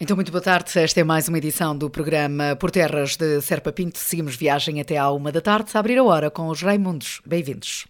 Então, muito boa tarde. Esta é mais uma edição do programa Por Terras de Serpa Pinto. Seguimos viagem até à uma da tarde, a abrir a hora com os Raimundos. Bem-vindos.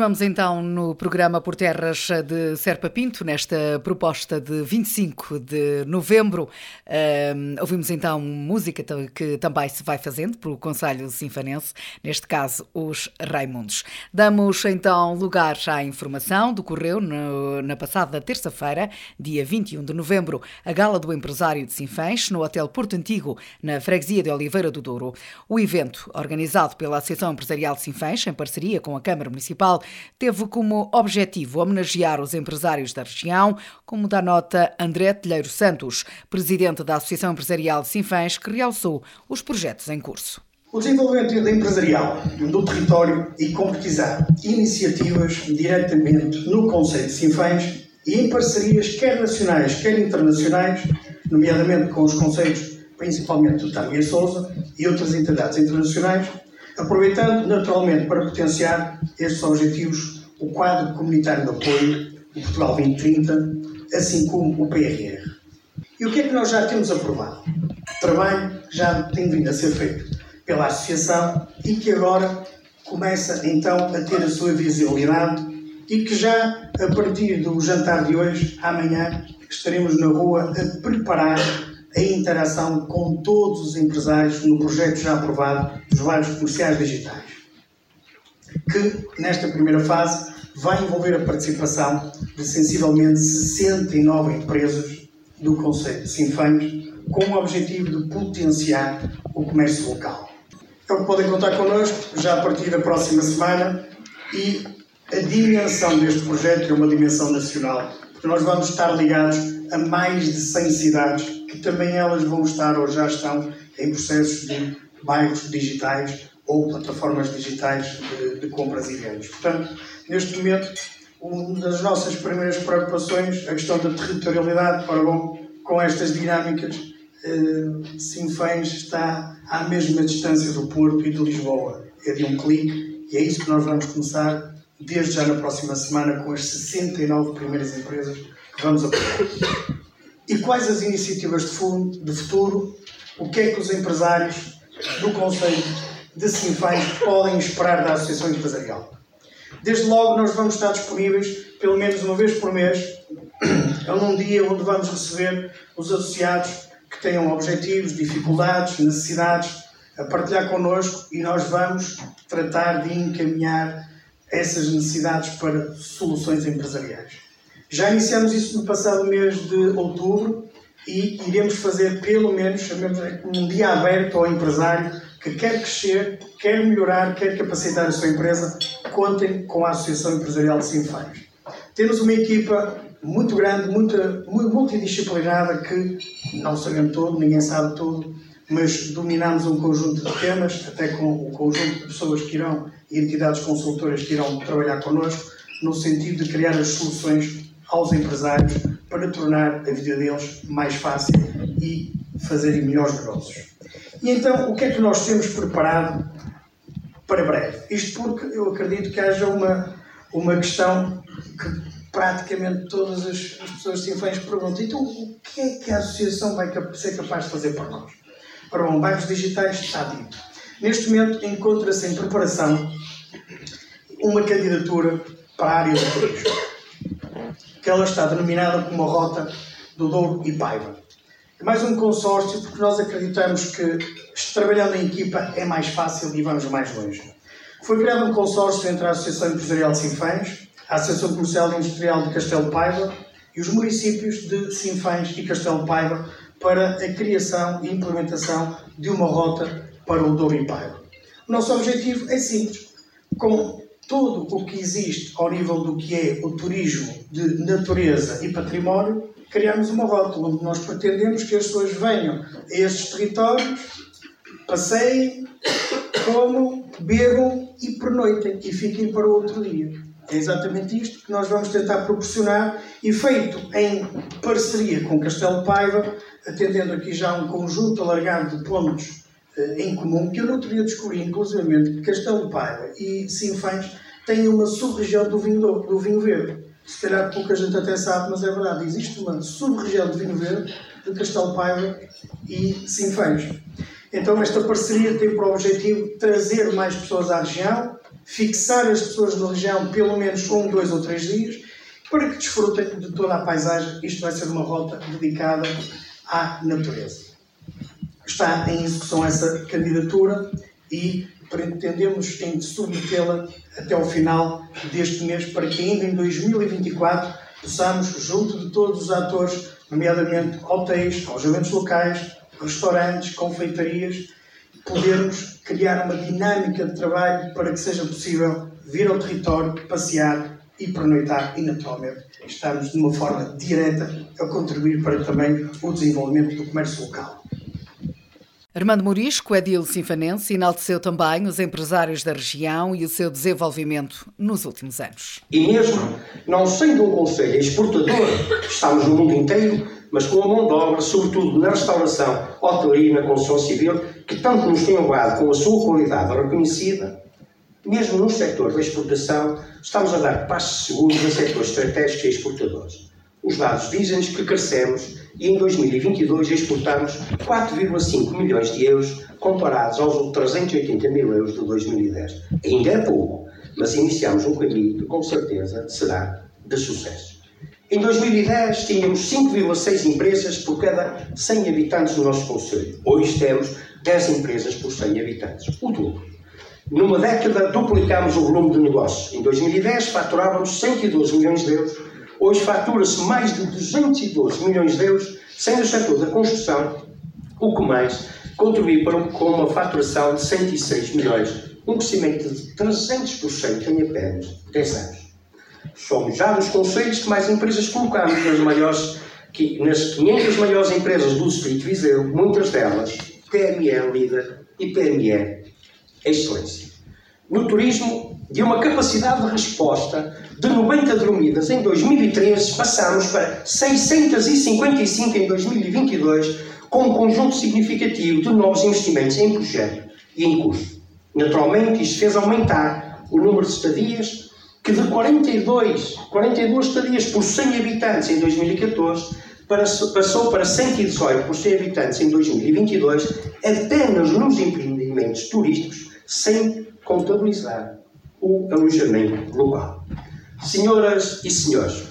Continuamos então no programa Por Terras de Serpa Pinto, nesta proposta de 25 de novembro. Uh, ouvimos então música que também se vai fazendo pelo Conselho Sinfanense, neste caso os Raimundos. Damos então lugar à informação. Decorreu na passada terça-feira, dia 21 de novembro, a Gala do Empresário de Sinfãs, no Hotel Porto Antigo, na freguesia de Oliveira do Douro. O evento, organizado pela Associação Empresarial de Sinfãs, em parceria com a Câmara Municipal, teve como objetivo homenagear os empresários da região, como dá nota André Telheiro Santos, presidente da Associação Empresarial Sinfãs, que realçou os projetos em curso. O desenvolvimento empresarial do território e concretizar iniciativas diretamente no Conselho de Sinfãs e em parcerias quer nacionais, quer internacionais, nomeadamente com os conselhos, principalmente do Tânia Souza e outras entidades internacionais, aproveitando naturalmente para potenciar estes objetivos o quadro comunitário de apoio, o Portugal 2030, assim como o PRR. E o que é que nós já temos aprovado? Trabalho já tem vindo a ser feito pela Associação e que agora começa então a ter a sua visibilidade e que já a partir do jantar de hoje, amanhã, estaremos na rua a preparar a interação com todos os empresários no projeto já aprovado dos vários comerciais digitais, que nesta primeira fase vai envolver a participação de sensivelmente 69 empresas do Conselho de Sinfãs, com o objetivo de potenciar o comércio local. Então podem contar connosco já a partir da próxima semana e a dimensão deste projeto é uma dimensão nacional, porque nós vamos estar ligados a mais de 100 cidades que também elas vão estar ou já estão em processos de bairros digitais ou plataformas digitais de, de compras e vendas. Portanto, neste momento, uma das nossas primeiras preocupações, a questão da territorialidade, para bom, com estas dinâmicas, eh, Sinfãs está à mesma distância do Porto e de Lisboa. É de um clique e é isso que nós vamos começar desde já na próxima semana com as 69 primeiras empresas que vamos apoiar. E quais as iniciativas de, fundo, de futuro? O que é que os empresários do Conselho de Sinfãs podem esperar da Associação Empresarial? Desde logo, nós vamos estar disponíveis, pelo menos uma vez por mês, é num dia onde vamos receber os associados que tenham objetivos, dificuldades, necessidades, a partilhar connosco e nós vamos tratar de encaminhar essas necessidades para soluções empresariais. Já iniciamos isso no passado mês de outubro e iremos fazer pelo menos um dia aberto ao empresário que quer crescer, quer melhorar, quer capacitar a sua empresa, contem com a Associação Empresarial de Sinfãs. Temos uma equipa muito grande, muito, muito multidisciplinada que não sabemos tudo, ninguém sabe tudo, mas dominamos um conjunto de temas, até com o conjunto de pessoas que irão e entidades consultoras que irão trabalhar connosco, no sentido de criar as soluções aos empresários para tornar a vida deles mais fácil e fazerem melhores negócios. E então, o que é que nós temos preparado para breve? Isto porque eu acredito que haja uma, uma questão que praticamente todas as, as pessoas se infãs perguntam: então, o que é que a associação vai ser capaz de fazer por nós? Para bom, bancos digitais está dito. Neste momento encontra-se em preparação uma candidatura para a área do turismo, que ela está denominada como a Rota do Douro e Paiva. É mais um consórcio porque nós acreditamos que trabalhando em equipa é mais fácil e vamos mais longe. Foi criado um consórcio entre a Associação Empresarial de Sinfãs, a Associação Comercial e Industrial de Castelo Paiva e os municípios de Sinfãs e Castelo Paiva para a criação e implementação de uma rota para o Douro e Paiva. O nosso objetivo é simples. Com tudo o que existe ao nível do que é o turismo de natureza e património, criamos uma rota onde nós pretendemos que as pessoas venham a estes territórios, passeiem, comam, bebam e pernoitem e fiquem para o outro dia. É exatamente isto que nós vamos tentar proporcionar e feito em parceria com Castelo Paiva, atendendo aqui já um conjunto alargado de pontos eh, em comum, que eu não teria descobri, inclusivamente, que Castelo Paiva e Sinfãs têm uma sub-região do vinho, do vinho verde. Se calhar pouca gente até sabe, mas é verdade. Existe uma sub-região de vinho verde de Castelo Paiva e Sinfãs. Então, esta parceria tem por objetivo trazer mais pessoas à região, fixar as pessoas na região pelo menos um, dois ou três dias, para que desfrutem de toda a paisagem. Isto vai ser uma rota dedicada à natureza. Está em execução essa candidatura e pretendemos em submetê-la até ao final deste mês, para que ainda em 2024 possamos, junto de todos os atores, nomeadamente hotéis, alojamentos locais, restaurantes, confeitarias, podermos criar uma dinâmica de trabalho para que seja possível vir ao território, passear e pernoitar e, naturalmente, estarmos de uma forma direta a contribuir para também o desenvolvimento do comércio local. Armando Morisco, edil sinfanense, enalteceu também os empresários da região e o seu desenvolvimento nos últimos anos. E mesmo não sendo um conselho exportador, estamos no mundo inteiro, mas com a mão de obra, sobretudo na restauração, hotelaria e na construção civil, que tanto nos tem honrado com a sua qualidade reconhecida, mesmo no setor da exportação, estamos a dar passos seguros em setores estratégicos e exportadores. Os dados dizem-nos que crescemos e em 2022 exportamos 4,5 milhões de euros comparados aos 380 mil euros de 2010. Ainda é pouco, mas iniciamos um caminho que com certeza será de sucesso. Em 2010 tínhamos 5,6 empresas por cada 100 habitantes do nosso Conselho. Hoje temos 10 empresas por 100 habitantes, o dobro. Numa década duplicámos o volume de negócios. Em 2010 faturávamos 112 milhões de euros Hoje fatura-se mais de 212 milhões de euros, sendo o setor da construção o que mais contribui para com uma faturação de 106 milhões, um crescimento de 300% em apenas 10 anos. Somos já dos conselhos que mais empresas colocamos nas maiores, nas 500 maiores empresas do Distrito Viseu, muitas delas PME líder e PME excelência. No turismo, de uma capacidade de resposta de 90 dormidas em 2013, passamos para 655 em 2022, com um conjunto significativo de novos investimentos em projeto e em curso. Naturalmente, isto fez aumentar o número de estadias, que de 42, 42 estadias por 100 habitantes em 2014 para, passou para 118 por 100 habitantes em 2022, apenas nos empreendimentos turísticos, sem contabilizar o alojamento global. Senhoras e senhores,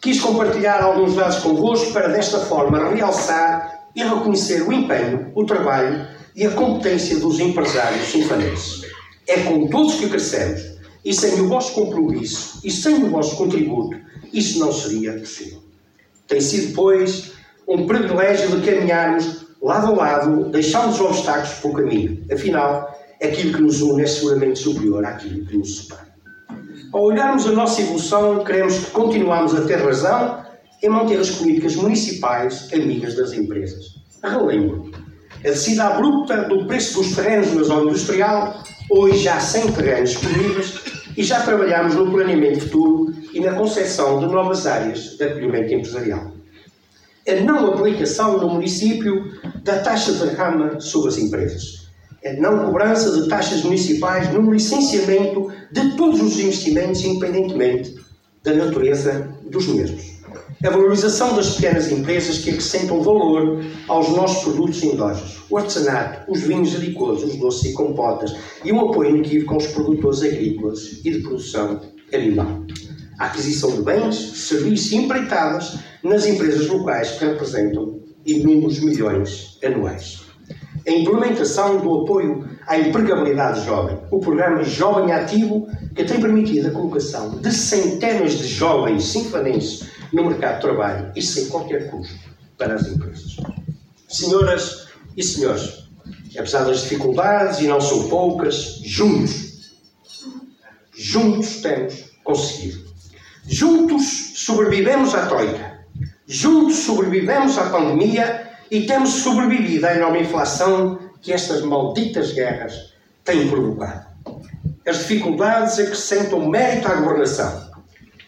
quis compartilhar alguns dados convosco para desta forma realçar e reconhecer o empenho, o trabalho e a competência dos empresários sinfanenses. É com todos que crescemos e sem o vosso compromisso e sem o vosso contributo, isso não seria possível. Tem sido, pois, um privilégio de caminharmos lado a lado, deixando os obstáculos pelo caminho. Afinal, aquilo que nos une é seguramente superior àquilo que nos separa. Ao olharmos a nossa evolução, queremos que continuamos a ter razão em manter as políticas municipais amigas das empresas. Relembro, a descida abrupta do preço dos terrenos na zona industrial, hoje já sem terrenos disponíveis, e já trabalhamos no planeamento futuro e na concepção de novas áreas de acolhimento empresarial. A não aplicação no município da taxa de rama sobre as empresas. A não cobrança de taxas municipais no licenciamento de todos os investimentos, independentemente da natureza dos mesmos a valorização das pequenas empresas que acrescentam valor aos nossos produtos endógenos, o artesanato, os vinhos adicosos, os doces e compotas, e um apoio inequívoco aos produtores agrícolas e de produção animal. A aquisição de bens, serviços e empreitadas nas empresas locais que representam inúmeros milhões anuais. A implementação do apoio à empregabilidade jovem, o programa Jovem Ativo, que tem permitido a colocação de centenas de jovens sinfanenses no mercado de trabalho e sem qualquer custo para as empresas. Senhoras e senhores, apesar das dificuldades, e não são poucas, juntos, juntos temos conseguido. Juntos sobrevivemos à Troika. Juntos sobrevivemos à pandemia e temos sobrevivido à enorme inflação que estas malditas guerras têm provocado. As dificuldades acrescentam mérito à governação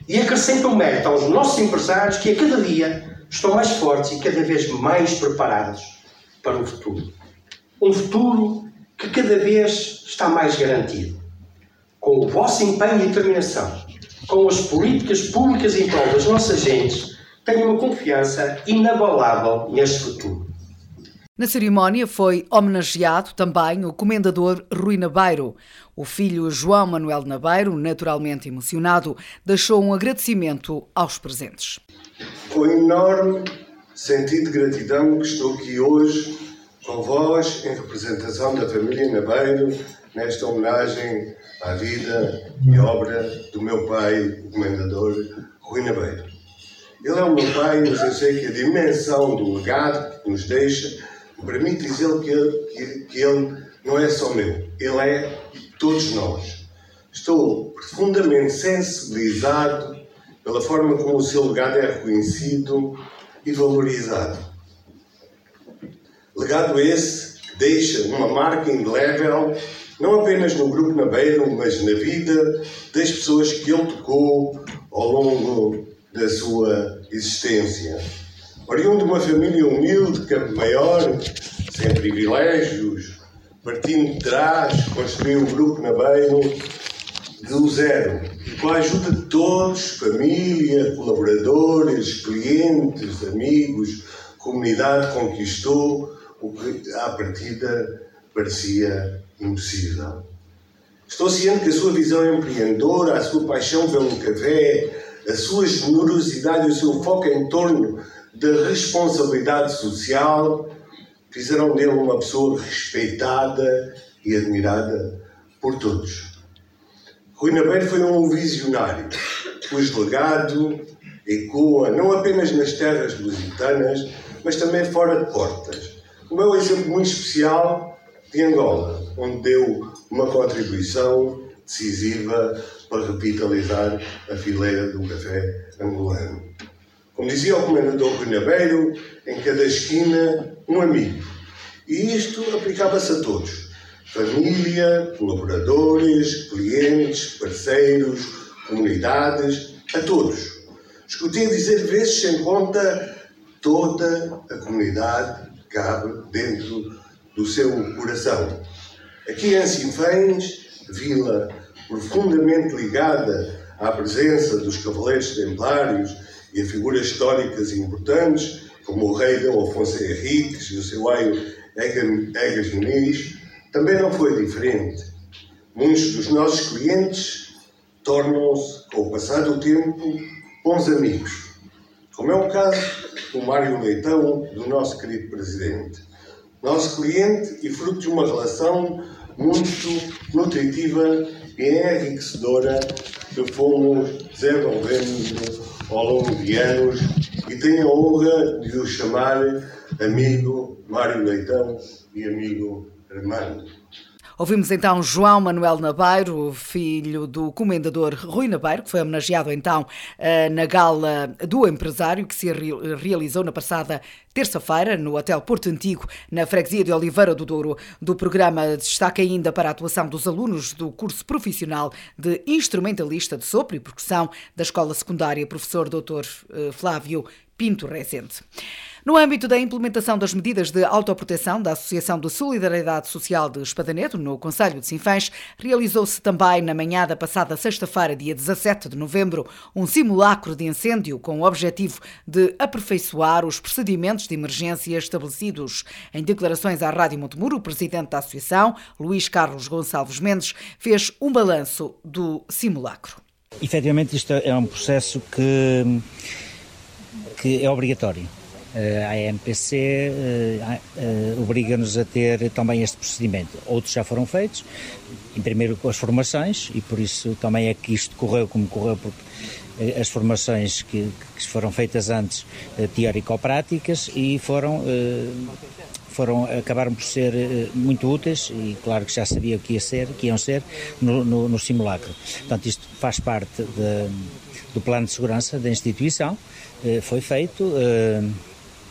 e acrescentam mérito aos nossos empresários que a cada dia estão mais fortes e cada vez mais preparados para o futuro. Um futuro que cada vez está mais garantido. Com o vosso empenho e determinação, com as políticas públicas em prol das nossas gentes, tenho uma confiança inabalável neste futuro. Na cerimónia foi homenageado também o comendador Rui Nabeiro. O filho João Manuel Nabeiro, naturalmente emocionado, deixou um agradecimento aos presentes. Com enorme sentido de gratidão que estou aqui hoje com vós em representação da família Nabeiro nesta homenagem à vida e obra do meu pai, o comendador Rui Nabeiro. Ele é o meu pai, mas eu sei que a dimensão do legado que nos deixa permite dizer que ele, que, que ele não é só meu, ele é todos nós. Estou profundamente sensibilizado pela forma como o seu legado é reconhecido e valorizado. Legado esse que deixa uma marca indelével não apenas no Grupo Nabeiro, mas na vida das pessoas que ele tocou ao longo da sua existência. Oriundo de uma família humilde, Campo Maior, sem privilégios, partindo de trás, construiu um grupo na Beira do zero, e com a ajuda de todos, família, colaboradores, clientes, amigos, comunidade, conquistou o que à partida parecia impossível. Estou ciente que a sua visão empreendedora, a sua paixão pelo café, a sua generosidade e o seu foco em torno da responsabilidade social fizeram dele uma pessoa respeitada e admirada por todos. Rui Nabeiro foi um visionário, cujo legado ecoa não apenas nas terras lusitanas, mas também fora de portas. O meu exemplo muito especial de Angola, onde deu uma contribuição decisiva para revitalizar a fileira do café angolano. Como dizia o comendador Nabeiro, em cada esquina um amigo. E isto aplicava-se a todos: família, colaboradores, clientes, parceiros, comunidades, a todos. Escutei dizer vezes sem conta, toda a comunidade cabe dentro do seu coração. Aqui em Sinfãs, vila profundamente ligada à presença dos Cavaleiros Templários e a figuras históricas importantes, como o rei Dom Afonso Henriques e o seu aio Egas Muniz, também não foi diferente. Muitos dos nossos clientes tornam-se, com o passar do tempo, bons amigos, como é o caso do Mário Leitão, do nosso querido presidente. nosso cliente e fruto de uma relação muito nutritiva enriquecedora que fomos desenvolvendo ao longo de anos e tenho a honra de o chamar amigo Mário Leitão e amigo Armando. Ouvimos então João Manuel Nabeiro, filho do comendador Rui Nabeiro, que foi homenageado então eh, na gala do empresário, que se realizou na passada terça-feira no Hotel Porto Antigo, na freguesia de Oliveira do Douro. Do programa destaca ainda para a atuação dos alunos do curso profissional de instrumentalista de sopro e percussão da Escola Secundária Professor Dr. Eh, Flávio Pinto Rezende. No âmbito da implementação das medidas de autoproteção da Associação de Solidariedade Social de Espadaneto, no Conselho de Sinfãs, realizou-se também na manhã da passada sexta-feira, dia 17 de novembro, um simulacro de incêndio com o objetivo de aperfeiçoar os procedimentos de emergência estabelecidos. Em declarações à Rádio Montemuro, o presidente da Associação, Luís Carlos Gonçalves Mendes, fez um balanço do simulacro. Efetivamente, isto é um processo que, que é obrigatório a ANPC eh, eh, obriga-nos a ter também este procedimento. Outros já foram feitos, em primeiro com as formações, e por isso também é que isto correu como correu, porque as formações que, que foram feitas antes teórico-práticas e foram foram acabaram por ser muito úteis e claro que já sabia o que ia ser que iam ser no, no, no simulacro portanto isto faz parte de, do plano de segurança da instituição foi feito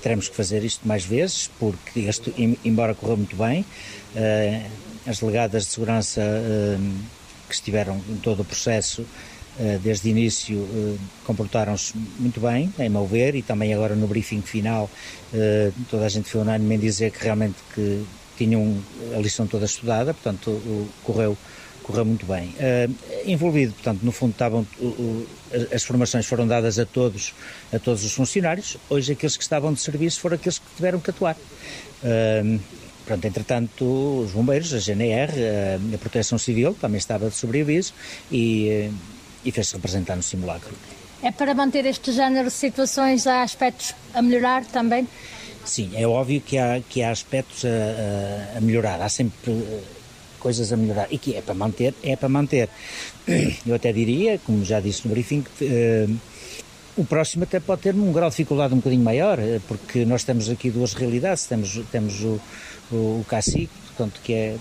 teremos que fazer isto mais vezes, porque este, embora corra muito bem, uh, as delegadas de segurança uh, que estiveram em todo o processo uh, desde o início comportaram-se muito bem, em meu ver, e também agora no briefing final toda a gente foi unânime em dizer que realmente que tinham a lição toda estudada, portanto correu correu muito bem. Uh, envolvido, portanto, no fundo estavam uh, uh, as formações foram dadas a todos, a todos os funcionários. Hoje aqueles que estavam de serviço foram aqueles que tiveram que atuar. Pronto, entretanto, os bombeiros, a GNR, a Proteção Civil também estava de sobreaviso e, e fez-se representar no simulacro. É para manter este género de situações, há aspectos a melhorar também? Sim, é óbvio que há, que há aspectos a, a melhorar. Há sempre coisas a melhorar. E que é para manter, é para manter. Eu até diria, como já disse no briefing, que uh, o próximo até pode ter um grau de dificuldade um bocadinho maior, eh, porque nós temos aqui duas realidades, temos, temos o, o, o CACIC, portanto, que é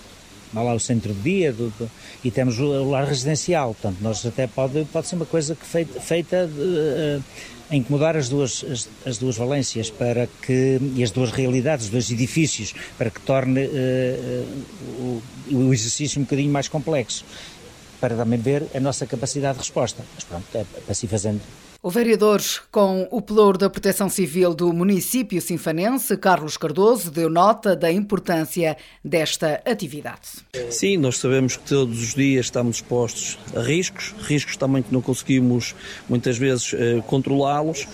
lá o centro de dia do, do, e temos o, o, lar residencial, portanto nós até pode, pode ser uma coisa que feita, feita de, uh, a incomodar as duas, as, as, duas valências para que, e as duas realidades, os dois edifícios, para que torne uh, o, o, exercício um bocadinho mais complexo, para também ver a nossa capacidade de resposta. Mas pronto, é para se fazendo. O vereador com o pelouro da Proteção Civil do município sinfanense, Carlos Cardoso, deu nota da importância desta atividade. Sim, nós sabemos que todos os dias estamos expostos a riscos, riscos também que não conseguimos muitas vezes eh, controlá-los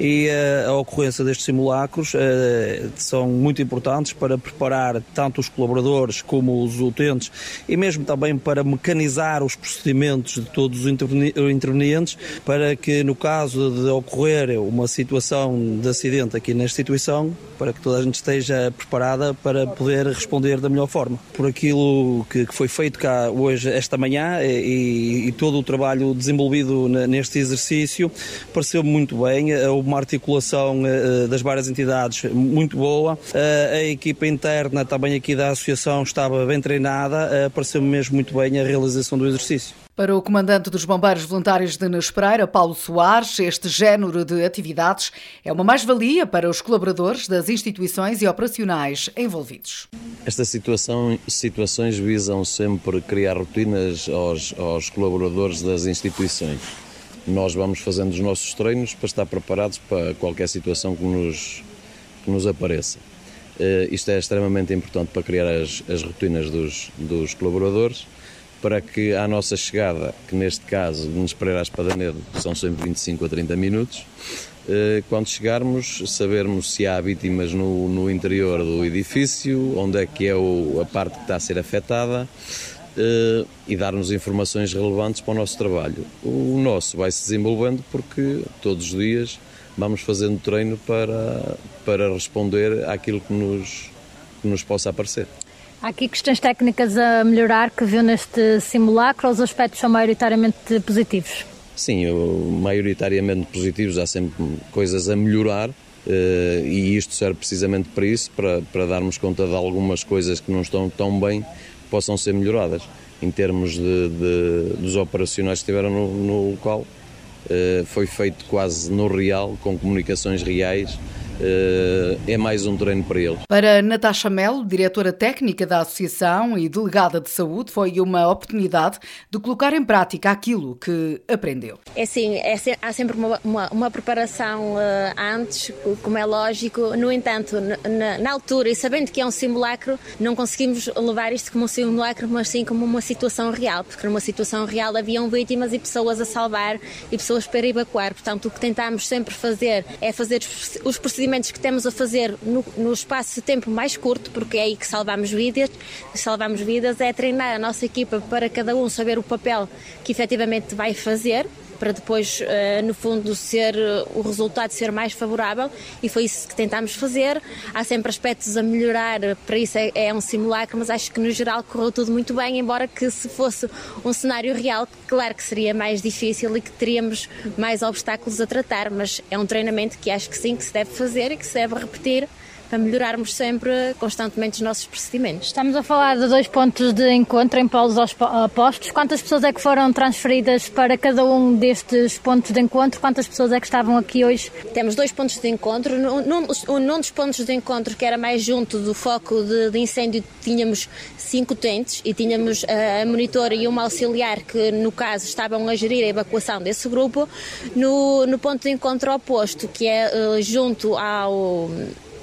e eh, a ocorrência destes simulacros eh, são muito importantes para preparar tanto os colaboradores como os utentes e mesmo também para mecanizar os procedimentos de todos os intervenientes para que no caso caso de ocorrer uma situação de acidente aqui na instituição, para que toda a gente esteja preparada para poder responder da melhor forma. Por aquilo que, foi feito cá hoje, esta manhã, e, e, todo o trabalho desenvolvido neste exercício, pareceu muito bem. Uma articulação eh, das várias entidades muito boa. Eh, a equipa interna também aqui da associação estava bem treinada. Eh, pareceu-me mesmo muito bem a realização do exercício. Para o comandante dos Bombeiros Voluntários de Nespereira, Paulo Soares, este género de atividades é uma mais-valia para os colaboradores das instituições e operacionais envolvidos. Esta situação, situações visam sempre criar rotinas aos, aos colaboradores das instituições. Nós vamos fazendo os nossos treinos para estar preparados para qualquer situação que nos, que nos apareça. Uh, isto é extremamente importante para criar as, as rotinas dos, dos colaboradores para que à nossa chegada, que neste caso nos Pereira a Espadanedo são sempre 25 a 30 minutos, eh, quando chegarmos, sabermos se há vítimas no, no interior do edifício, onde é que é o, a parte que está a ser afetada eh, e dar-nos informações relevantes para o nosso trabalho. O nosso vai se desenvolvendo porque todos os dias vamos fazendo treino para, para responder àquilo que nos, que nos possa aparecer. Há aqui questões técnicas a melhorar que viu neste simulacro ou os aspectos são maioritariamente positivos? Sim, maioritariamente positivos, há sempre coisas a melhorar eh, e isto serve precisamente para isso, para, para darmos conta de algumas coisas que não estão tão bem possam ser melhoradas. Em termos de, de dos operacionais que estiveram no, no local, eh, foi feito quase no real, com comunicações reais, é mais um treino para eles. Para Natasha Melo, diretora técnica da Associação e delegada de saúde, foi uma oportunidade de colocar em prática aquilo que aprendeu. É sim, é, há sempre uma, uma, uma preparação uh, antes, como é lógico. No entanto, na, na, altura, e sabendo que é um simulacro, não conseguimos levar isto como um simulacro, mas sim como uma situação real, porque numa situação real haviam vítimas e pessoas a salvar e pessoas para evacuar. Portanto, o que tentámos sempre fazer é fazer os procedimentos procedimentos que temos a fazer no, no espaço de tempo mais curto, porque é aí que salvamos vidas, salvamos vidas, é treinar a nossa equipa para cada um saber o papel que efetivamente vai fazer para depois, eh, no fundo, ser o resultado ser mais favorável e foi isso que tentámos fazer. Há sempre aspectos a melhorar, para isso é, é um simulacro, mas acho que no geral correu tudo muito bem, embora que se fosse um cenário real, claro que seria mais difícil e que teríamos mais obstáculos a tratar, mas é um treinamento que acho que sim, que se deve fazer e que se deve repetir para melhorarmos sempre constantemente os nossos procedimentos. Estamos a falar de dois pontos de encontro em polos opostos. Quantas pessoas é que foram transferidas para cada um destes pontos de encontro? Quantas pessoas é que estavam aqui hoje? Temos dois pontos de encontro. Num, num dos pontos de encontro, que era mais junto do foco de, de incêndio, tínhamos cinco tentes e tínhamos a monitora e uma auxiliar que, no caso, estavam a gerir a evacuação desse grupo. No, no ponto de encontro oposto, que é uh, junto ao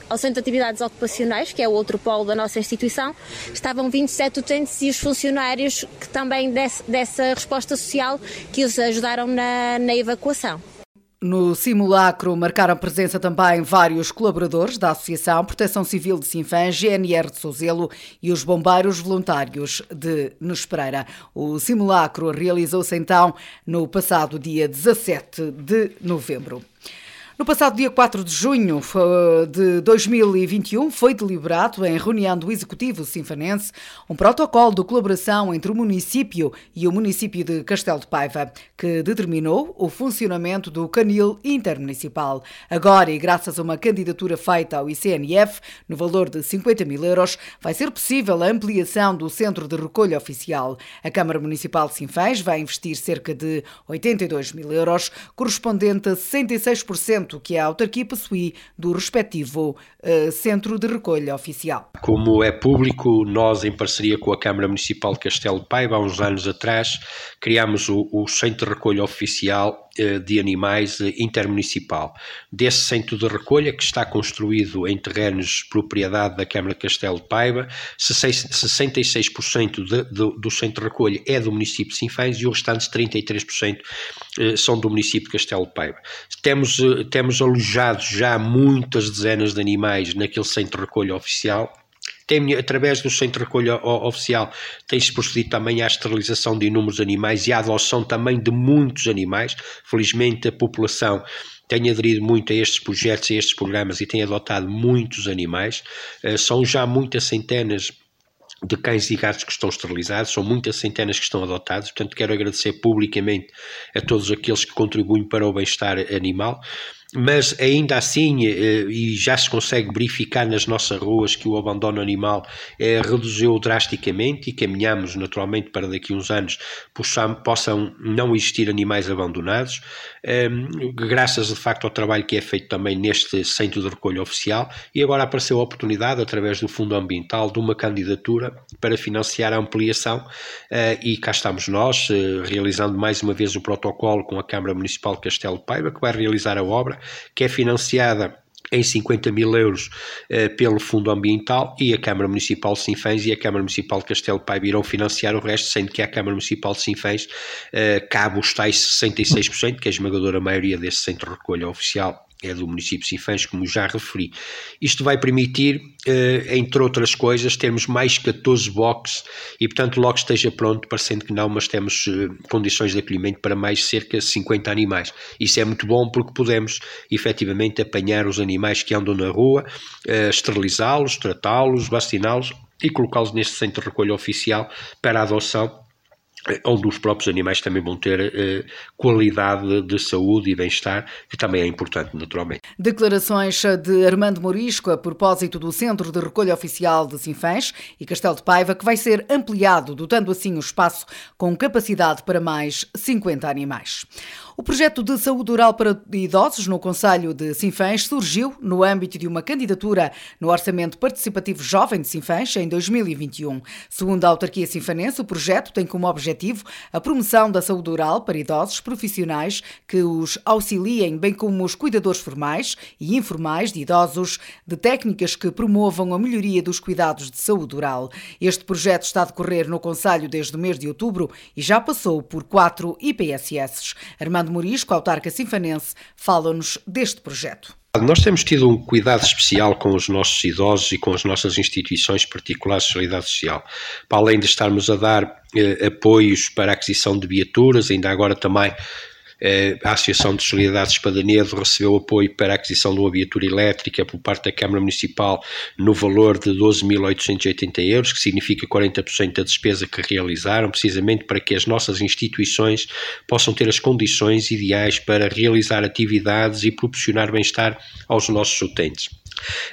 ao Centro de Atividades Ocupacionais, que é o outro polo da nossa instituição, estavam 27 utentes e os funcionários que também desse, dessa resposta social que os ajudaram na, na evacuação. No simulacro marcaram presença também vários colaboradores da Associação Proteção Civil de Sinfãs, GNR de Sozelo e os bombeiros voluntários de Nespereira. O simulacro realizou-se então no passado dia 17 de novembro. No passado dia 4 de junho de 2021, foi deliberado em reunião do Executivo Sinfanense um protocolo de colaboração entre o município e o município de Castelo de Paiva, que determinou o funcionamento do canil intermunicipal. Agora, e graças a uma candidatura feita ao ICNF, no valor de 50 mil euros, vai ser possível a ampliação do centro de recolha oficial. A Câmara Municipal de Sinfãs vai investir cerca de 82 mil euros, correspondente a 66% que a autarquia possui do respectivo uh, centro de recolha oficial. Como é público, nós, em parceria com a Câmara Municipal de Castelo Paiva, há uns anos atrás, criámos o, o Centro de Recolha Oficial de Animais uh, Intermunicipal. Desse centro de recolha, que está construído em terrenos de propriedade da Câmara de Castelo de Paiva, 66% de, de, do centro de recolha é do município de Sinfãs e os restantes 33% são do município de Castelo de Paiva. Temos temos alojado já muitas dezenas de animais naquele centro de recolha oficial. Tem, através do centro de recolha oficial tem-se procedido também à esterilização de inúmeros animais e à adoção também de muitos animais. Felizmente a população tem aderido muito a estes projetos, a estes programas e tem adotado muitos animais. Uh, são já muitas centenas de cães e gatos que estão esterilizados, são muitas centenas que estão adotados, portanto quero agradecer publicamente a todos aqueles que contribuem para o bem-estar animal mas ainda assim, eh, e já se consegue verificar nas nossas ruas que o abandono animal eh, reduziu drasticamente e caminhamos naturalmente para daqui a uns anos possam, não existir animais abandonados, ehm, graças de facto ao trabalho que é feito também neste centro de recolha oficial. E agora apareceu a oportunidade através do Fundo Ambiental de uma candidatura para financiar a ampliação eh, e cá estamos nós realizando mais uma vez o protocolo com a Câmara Municipal de Castelo Paiva que vai realizar a obra que é financiada em 50 mil euros eh, pelo Fundo Ambiental e a Câmara Municipal de Sinfãs e a Câmara Municipal de Castelo Pai irão financiar o resto, sendo que a Câmara Municipal de Sinfãs eh, cabe os tais 66%, que é a esmagadora maioria desse centro de recolha oficial é do município de Sinfãs, como já referi. Isto vai permitir, eh, entre outras coisas, termos mais 14 boxes e, portanto, logo esteja pronto, parecendo que não, mas temos eh, condições de acolhimento para mais cerca de 50 animais. Isso é muito bom porque podemos, efetivamente, apanhar os animais que andam na rua, eh, esterilizá-los, tratá-los, vaciná-los e colocá-los neste centro de recolha oficial para adoção onde os próprios animais também vão ter eh, qualidade de saúde e bem-estar, que também é importante, naturalmente. Declarações de Armando Morisco a propósito do Centro de Recolha Oficial de Sinfãs e Castelo de Paiva, que vai ser ampliado, dotando assim o espaço com capacidade para mais 50 animais. O projeto de saúde oral para idosos no Conselho de Sinfãs surgiu no âmbito de uma candidatura no Orçamento Participativo Jovem de Sinfãs em 2021. Segundo a autarquia sinfanense, o projeto tem como objetivo a promoção da saúde oral para idosos profissionais que os auxiliem, bem como os cuidadores formais e informais de idosos, de técnicas que promovam a melhoria dos cuidados de saúde oral. Este projeto está a decorrer no Conselho desde o mês de outubro e já passou por quatro IPSS. Armando Fernando Morisco, autarca sinfanense, fala-nos deste projeto. Nós temos tido um cuidado especial com os nossos idosos e com as nossas instituições particulares de solidariedade social. Para além de estarmos a dar eh, apoios para a aquisição de viaturas, ainda agora também a Associação de Solidariedade Espadanedo recebeu apoio para a aquisição de uma viatura elétrica por parte da Câmara Municipal no valor de 12.880 euros, que significa 40% da despesa que realizaram, precisamente para que as nossas instituições possam ter as condições ideais para realizar atividades e proporcionar bem-estar aos nossos utentes.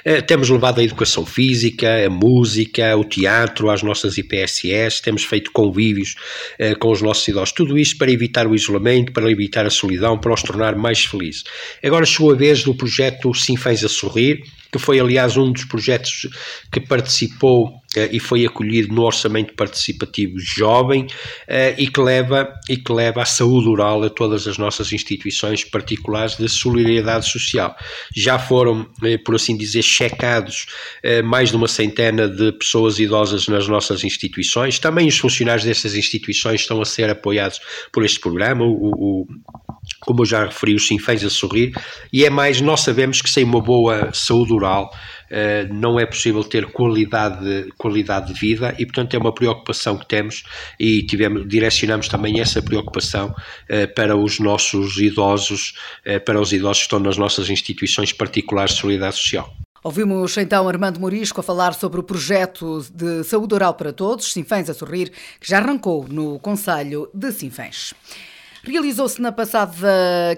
Eh, temos levado a educação física, a música, o teatro às nossas IPSS, temos feito convívios uh, com os nossos idosos, tudo isto para evitar o isolamento, para evitar a solidão, para os tornar mais felizes. Agora chegou a vez do projeto Sinfãs a Sorrir, que foi aliás um dos projetos que participou uh, e foi acolhido no orçamento participativo jovem uh, e que leva e que leva a saúde oral a todas as nossas instituições particulares de solidariedade social. Já foram, uh, por assim dizer, checados mais de uma centena de pessoas idosas nas nossas instituições. Também os funcionários dessas instituições estão a ser apoiados por este programa. O, o, como eu já referi, os Sinfãs a sorrir, e é mais, nós sabemos que sem uma boa saúde oral uh, não é possível ter qualidade, qualidade de vida e, portanto, é uma preocupação que temos e tivemos, direcionamos também essa preocupação uh, para os nossos idosos, uh, para os idosos que estão nas nossas instituições particulares de solidariedade social. Ouvimos então Armando Morisco a falar sobre o projeto de saúde oral para todos, Sinfãs a Sorrir, que já arrancou no Conselho de Sinfãs. Realizou-se na passada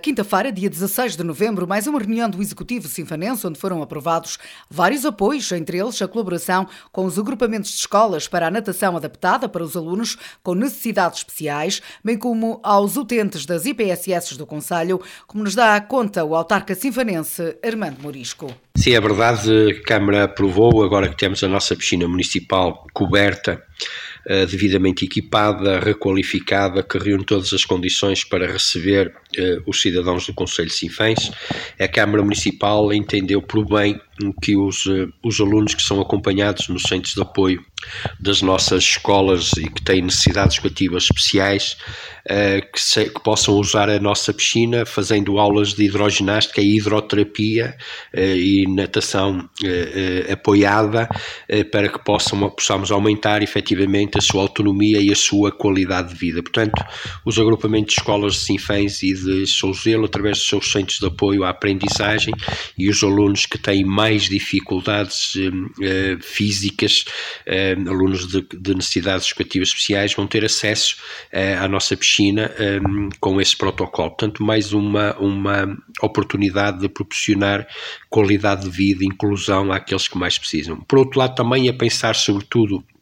quinta-feira, dia 16 de novembro, mais uma reunião do Executivo Sinfanense, onde foram aprovados vários apoios, entre eles a colaboração com os agrupamentos de escolas para a natação adaptada para os alunos com necessidades especiais, bem como aos utentes das IPSS do Conselho, como nos dá conta o autarca sinfanense Armando Morisco. Sim, é verdade, a Câmara aprovou, agora que temos a nossa piscina municipal coberta, devidamente equipada, requalificada, que reúne todas as condições para receber os cidadãos do Conselho de Sinfãs. A Câmara Municipal entendeu por bem que os, uh, os alunos que são acompanhados nos centros de apoio das nossas escolas e que têm necessidades educativas especiais uh, que, se, que, possam usar a nossa piscina fazendo aulas de hidroginástica e hidroterapia e natação apoiada para que possam, possamos aumentar efetivamente a sua autonomia e a sua qualidade de vida. Portanto, os agrupamentos de escolas de Sinfãs e de Souzelo, através dos seus centros de apoio à aprendizagem e os alunos que têm mais dificuldades físicas alunos de, de, necessidades educativas especiais vão ter acesso uh, à nossa piscina um, com esse protocolo. Portanto, mais uma, uma oportunidade de proporcionar qualidade de vida inclusão àqueles que mais precisam. Por outro lado, também a pensar sobretudo eh,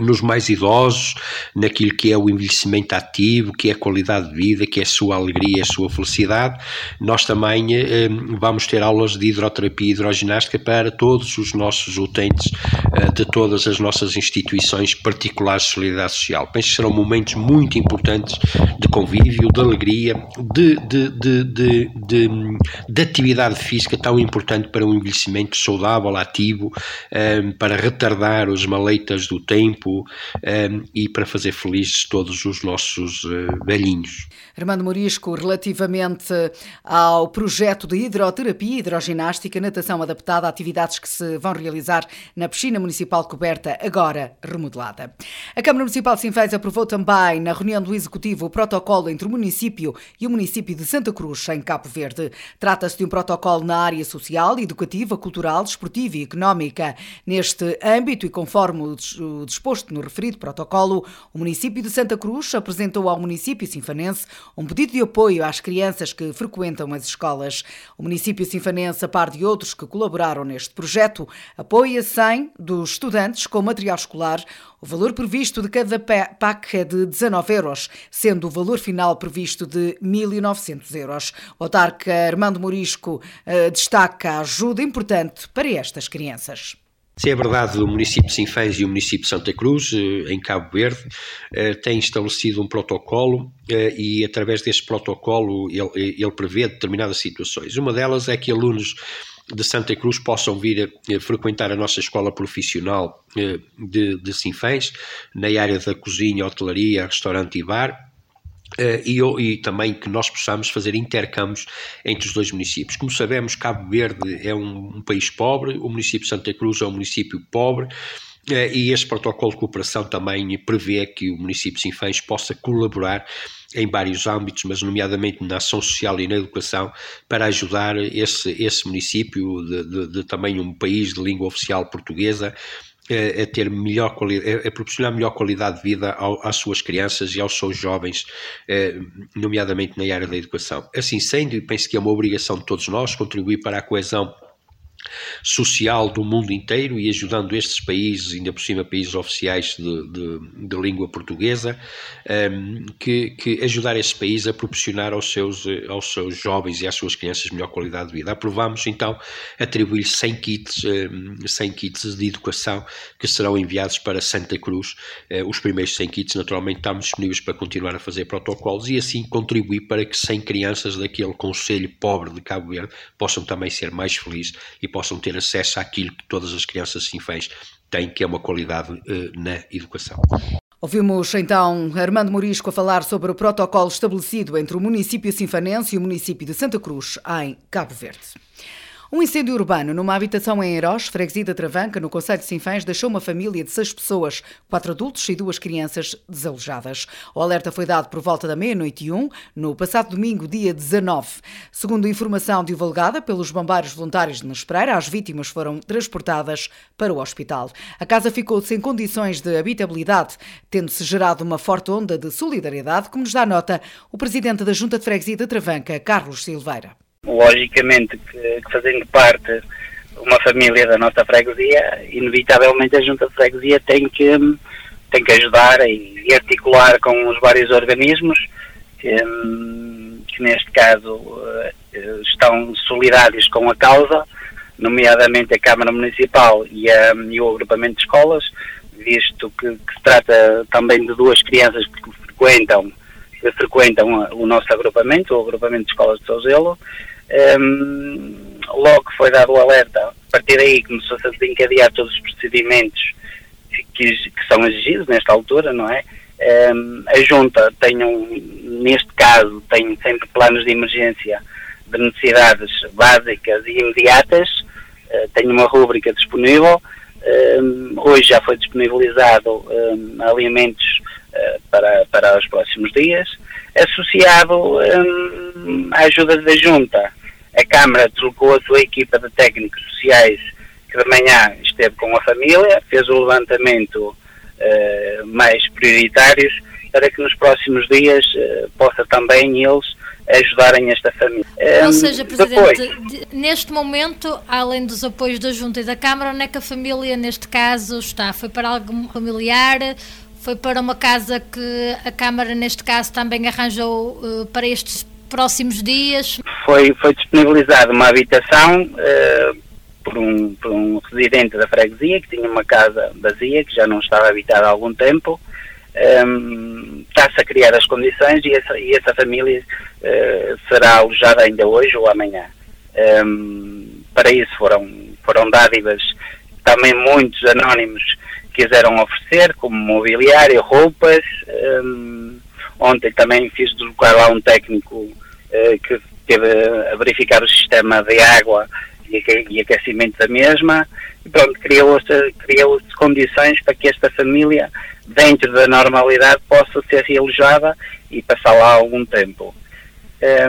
nos mais idosos, naquilo que é o envelhecimento ativo, que é a qualidade de vida, que é a sua alegria, a sua felicidade. Nós também eh, vamos ter aulas de hidroterapia e hidroginástica para todos os nossos utentes eh, de todas as nossas instituições particulares de solidariedade social. Penso que serão momentos muito importantes de convívio, de alegria, de, de, de, de, de, de atividade física tão importante para um envelhecimento saudável, ativo, para retardar os maleitas do tempo tempo um, e para fazer felizes todos os nossos uh, velhinhos. Armando Morisco, relativamente ao projeto de hidroterapia, hidroginástica, natação adaptada, atividades que se vão realizar na piscina municipal coberta, agora remodelada. A Câmara Municipal de Sinfãs aprovou também, na reunião do Executivo, o protocolo entre o município e o município de Santa Cruz, em Cabo Verde. Trata-se de um protocolo na área social, educativa, cultural, desportiva e económica. Neste âmbito e conforme o disposto no referido protocolo, o município de Santa Cruz apresentou ao município sinfanense um pedido de apoio às crianças que frequentam as escolas. O município sinfanense, a par de outros que colaboraram neste projeto, apoia 100 dos estudantes com material escolar. O valor previsto de cada PAC é de 19 euros, sendo o valor final previsto de 1.900 euros. O autarca Armando Morisco eh, destaca a ajuda importante para estas crianças. Se é verdade, o município de Sinfãs e o município de Santa Cruz, eh, em Cabo Verde, eh, têm estabelecido um protocolo eh, e, através deste protocolo, ele, ele prevê determinadas situações. Uma delas é que alunos de Santa Cruz possam vir a, frequentar a nossa escola profissional de, de Sinfãs, na área da cozinha, hotelaria, restaurante e bar, Uh, e, e, também que nós possamos fazer intercâmbios entre os dois municípios. Como sabemos, Cabo Verde é um, um país pobre, o município de Santa Cruz é um município pobre. Uh, e este protocolo de cooperação também prevê que o município de Sinfãs possa colaborar em vários âmbitos, mas nomeadamente na ação social e na educação, para ajudar esse, esse município de, de, de também um país de língua oficial portuguesa a, ter melhor qualidade, a, proporcionar melhor qualidade de vida ao, às suas crianças e aos seus jovens, eh, nomeadamente na área da educação. Assim sendo, penso que é uma obrigação de todos nós contribuir para a coesão social do mundo inteiro e ajudando estes países, ainda por cima países oficiais de, de, de língua portuguesa, um, ehm, que, que, ajudar estes países a proporcionar aos seus, aos seus jovens e às suas crianças melhor qualidade de vida. Aprovamos então atribuir 100 kits, um, 100 kits de educação que serão enviados para Santa Cruz. Uh, os primeiros 100 kits naturalmente estamos disponíveis para continuar a fazer protocolos e assim contribuir para que 100 crianças daquele conselho pobre de Cabo Verde possam também ser mais felizes e possam ter acesso àquilo que todas as crianças sinfãs têm, que é uma qualidade uh, na educação. Ouvimos então Armando Morisco a falar sobre o protocolo estabelecido entre o município sinfanense e o município de Santa Cruz, em Cabo Verde. Um incêndio urbano numa habitação em Heróis, freguesia da Travanca, no Conselho de Sinfãs, deixou uma família de seis pessoas, quatro adultos e duas crianças desalojadas. O alerta foi dado por volta da meia-noite e um, no passado domingo, dia 19. Segundo informação divulgada pelos bombeiros voluntários de Nespreira, as vítimas foram transportadas para o hospital. A casa ficou sem condições de habitabilidade, tendo-se gerado uma forte onda de solidariedade, como nos dá nota o presidente da Junta de Freguesia da Travanca, Carlos Silveira logicamente que, que, fazendo parte uma família da nossa freguesia, inevitavelmente a junta de freguesia tem que, tem que ajudar e, articular com os vários organismos que, que neste caso eh, estão solidários com a causa, nomeadamente a Câmara Municipal e, a, e o agrupamento de escolas, visto que, que, se trata também de duas crianças que frequentam que frequentam o nosso agrupamento, o agrupamento de escolas de Souzelo, um, logo que foi dado o alerta, a partir daí começou-se a desencadear todos os procedimentos que, que, são exigidos nesta altura, não é? Um, a Junta tem, um, neste caso, tem sempre planos de emergência de necessidades básicas e imediatas, uh, tem uma rúbrica disponível, um, hoje já foi disponibilizado alimentos uh, para, para os próximos dias, associado à ajuda da Junta a Câmara deslocou a sua equipa de técnicos sociais que de manhã esteve com a família, fez o levantamento uh, mais prioritários para que nos próximos dias uh, possa também eles ajudarem esta família. Ou um, seja, Presidente, depois, neste momento, além dos apoios da Junta e da Câmara, onde é que a família, neste caso, está? Foi para algo familiar? Foi para uma casa que a Câmara, neste caso, também arranjou uh, para estes próximos dias? Foi, foi disponibilizada uma habitação uh, por, um, por um residente da freguesia que tinha uma casa vazia, que já não estava habitada há algum tempo. Um, Está-se a criar as condições e essa, e essa família uh, será alojada ainda hoje ou amanhã. Um, para isso foram, foram dádivas também muitos anónimos quiseram oferecer, como mobiliário, roupas. Um, ontem também fiz deslocar lá um técnico uh, que teve a verificar o sistema de água e aquecimento da mesma. E pronto, criou-se criou condições para que esta família, dentro da normalidade, possa ser realojada e passar lá algum tempo.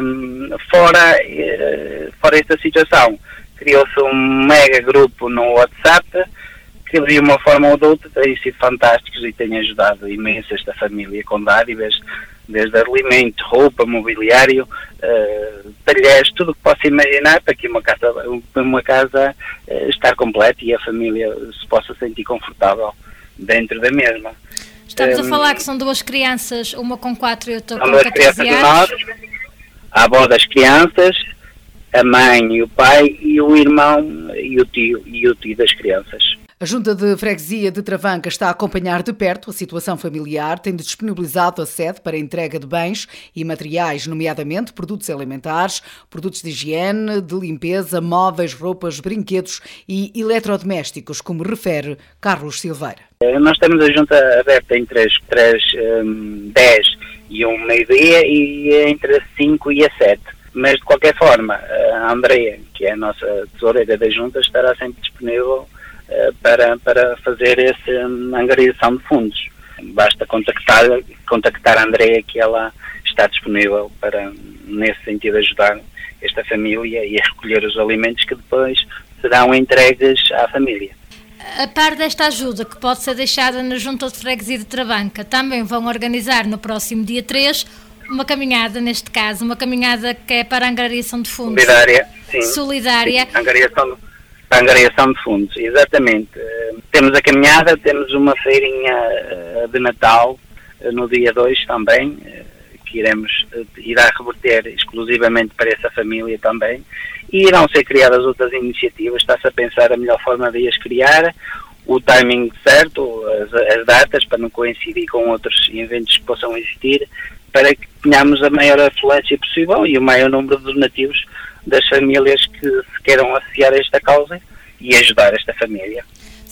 Um, fora, uh, fora esta situação, criou-se um mega grupo no WhatsApp que de uma forma ou de outra têm sido fantásticos e têm ajudado imenso esta família com dádivas, desde alimento, roupa, mobiliário, uh, talheres, tudo o que possa imaginar para que uma casa, uma casa uh, estar completa e a família se possa sentir confortável dentro da mesma. Estamos um, a falar que são duas crianças, uma com 4 e outra com 14 anos. Nós, a avó das crianças, a mãe e o pai e o irmão e o tio e o tio das crianças. A Junta de Freguesia de Travanca está a acompanhar de perto a situação familiar, tendo disponibilizado a sede para entrega de bens e materiais, nomeadamente produtos alimentares, produtos de higiene, de limpeza, móveis, roupas, brinquedos e eletrodomésticos, como refere Carlos Silveira. Eh, nós temos a Junta aberta entre as 3, um, 10 e um meio-dia e entre as 5 e as 7 mas de qualquer forma, a Andrea, que é a nossa tesoureira da Junta, estará sempre disponível eh, para, para fazer essa angariação de fundos. Basta contactar, contactar a Andrea que ela está disponível para, nesse sentido, ajudar esta família e a recolher os alimentos que depois serão entregues à família. A par desta ajuda que pode ser deixada na Junta de Freguesia de Trabanca, também vão organizar no próximo dia 3 uma caminhada, neste caso, uma caminhada que é para a angariação de fundos. Solidária, sim. Solidária. Sim, angariação de para a angariação de fundos, exatamente. Eh, temos a caminhada, temos uma feirinha eh, de Natal eh, no dia 2 também, que iremos, irá reverter exclusivamente para essa família também, e irão ser criadas outras iniciativas, está-se a pensar a melhor forma de as criar, o timing certo, as, as, datas, para não coincidir com outros eventos que possam existir, para que tenhamos a maior afluência possível e o maior número de donativos das famílias que se queiram associar a esta causa e ajudar esta família.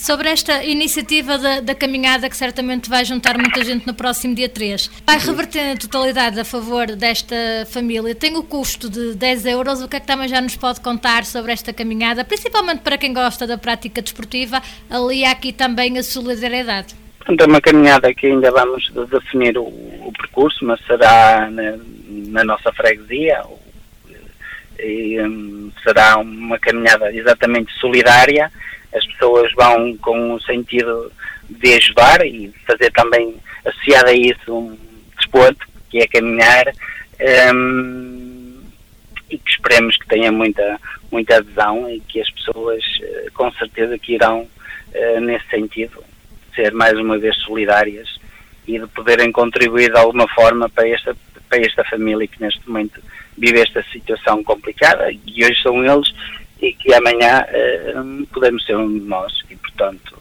Sobre esta iniciativa da, da, caminhada, que certamente vai juntar muita gente no próximo dia 3, vai reverter na totalidade a favor desta família. Tem o custo de 10 euros. O que é que também já nos pode contar sobre esta caminhada, principalmente para quem gosta da prática desportiva? Ali há aqui também a solidariedade. Portanto, é uma caminhada que ainda vamos definir o, o percurso, mas será na, na nossa freguesia, e um, será uma caminhada exatamente solidária. As pessoas vão com o sentido de ajudar e fazer também associado a isso um desporto, que é caminhar, um, e que esperemos que tenha muita, muita adesão e que as pessoas eh, com certeza que irão uh, nesse sentido ser mais uma vez solidárias e de poderem contribuir de alguma forma para esta, para esta família que neste momento vive esta situação complicada e hoje são eles e que amanhã uh, podemos ser um de nós. E portanto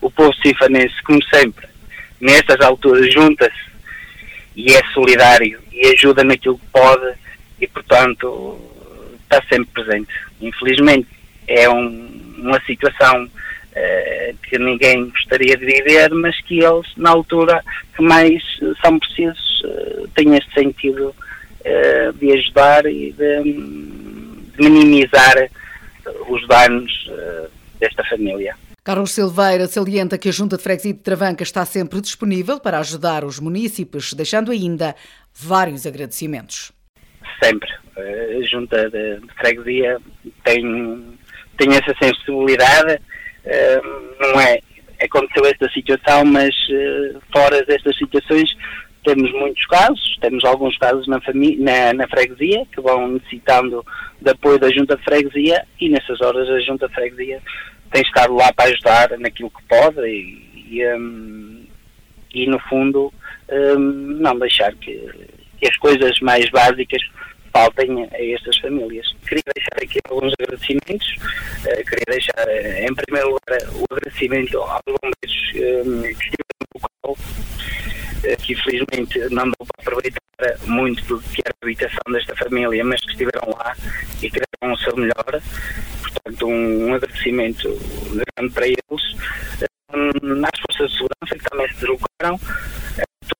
o povo cifanense como sempre nestas alturas junta-se e é solidário e ajuda naquilo que pode e portanto está sempre presente. Infelizmente é um, uma situação uh, que ninguém gostaria de viver mas que eles na altura que mais são precisos uh, têm este sentido eh, de ajudar e de, de minimizar os danos eh, desta família. Carlos Silveira salienta que a Junta de Freguesia de Travanca está sempre disponível para ajudar os municípios, deixando ainda vários agradecimentos. Sempre. Eh, a Junta de Freguesia tem, tem essa sensibilidade, não é aconteceu esta situação, mas fora destas situações temos muitos casos, temos alguns casos na, na, na, freguesia que vão necessitando de apoio da Junta de Freguesia e nessas horas a Junta de Freguesia tem estado lá para ajudar naquilo que pode e, e, um, e no fundo um, não deixar que, que, as coisas mais básicas faltem a estas famílias. Queria deixar aqui alguns agradecimentos, uh, queria deixar uh, em primeiro lugar o agradecimento aos bombeiros um, que estiveram no local eh, que infelizmente não deu para aproveitar muito do que era a habitação desta família, mas que estiveram lá e que deram o seu melhor. Portanto, um, um agradecimento grande para eles. um, às forças de segurança que também se deslocaram,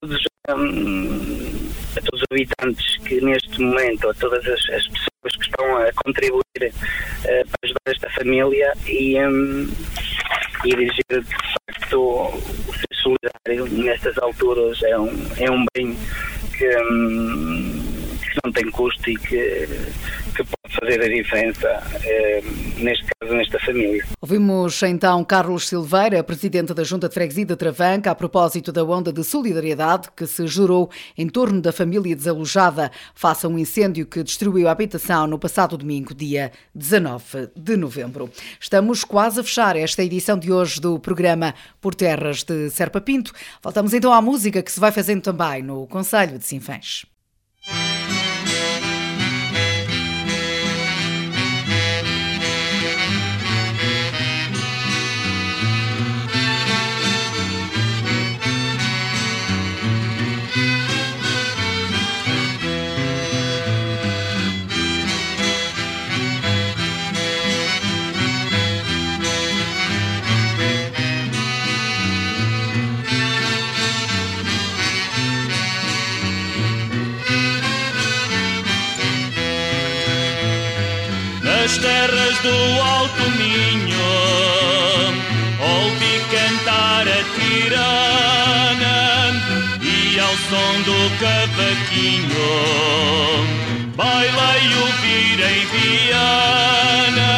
todos, um, a todos os habitantes que neste momento, a todas as, as pessoas que estão a contribuir uh, para ajudar esta família e, um, e dirigir de facto ser solidário nestas alturas é um, é um bem que, que não tem custo e que, que fazer a diferença, eh, neste caso, nesta família. Ouvimos então Carlos Silveira, presidente da Junta de Freguesia de Travanca, a propósito da onda de solidariedade que se jurou em torno da família desalojada face a um incêndio que destruiu a habitação no passado domingo, dia 19 de novembro. Estamos quase a fechar esta edição de hoje do programa Por Terras de Serpa Pinto. Voltamos então à música que se vai fazendo também no Conselho de Sinfãs. Terras do Alto Minho, ouvi cantar a tirana e ao som do cavaquinho, bailei o virei Viana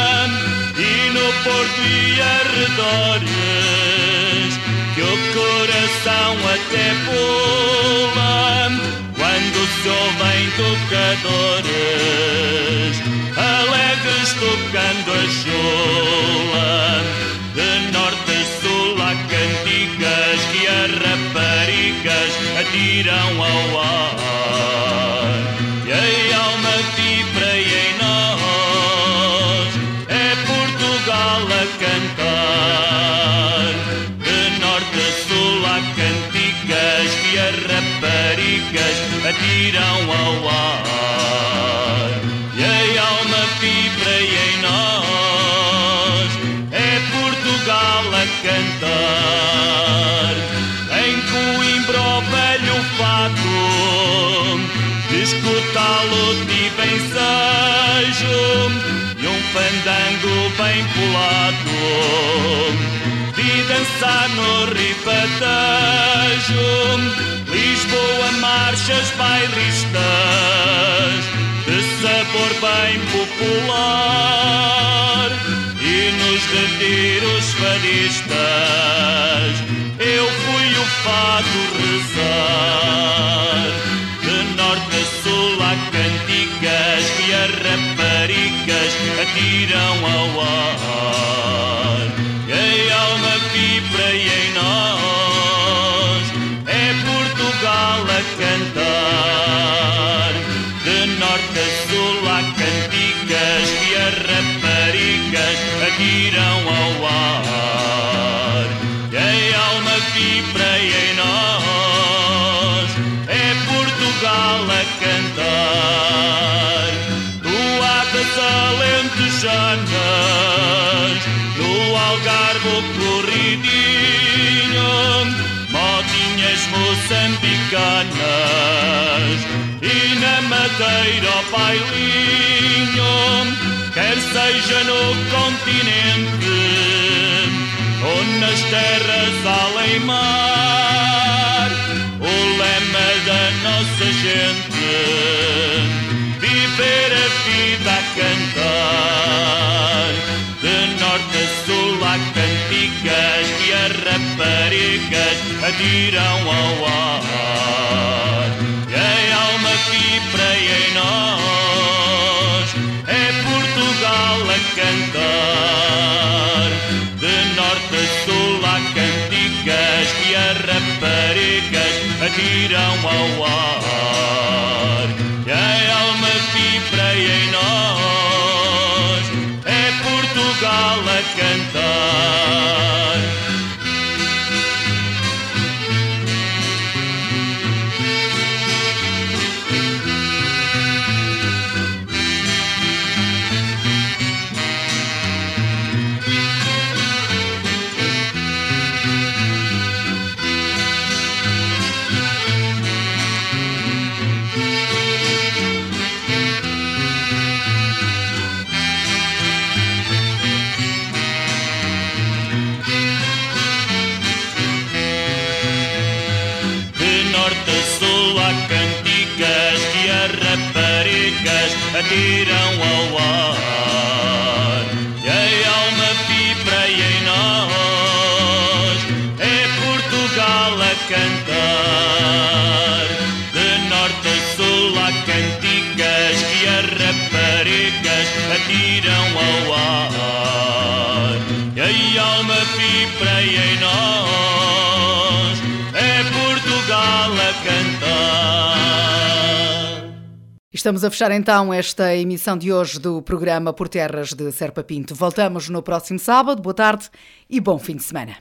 e no Porto e arredores, que o coração até pula quando se ouvem tocadores tocando a chula. De norte a sul há cantigas que as raparigas atiram ao ar. Ribatejo, Lisboa marchas bairristas, de sabor bem popular. E nos retiros fadistas eu fui o fado rezar. De norte a sul há cantigas que as raparigas atiram ao ar moçambicanas e na madeira o bailinho, quer seja no continente ou nas terras além mar, o lema da nossa gente, viver a vida a cantar, de norte a sul há cantigas raparigas atiram ao ar. E a alma vibra em nós, é Portugal a cantar. De norte a sul há cantigas que as raparigas atiram ao ar. Estamos a fechar então esta emissão de hoje do programa Por Terras de Serpa Pinto. Voltamos no próximo sábado. Boa tarde e bom fim de semana.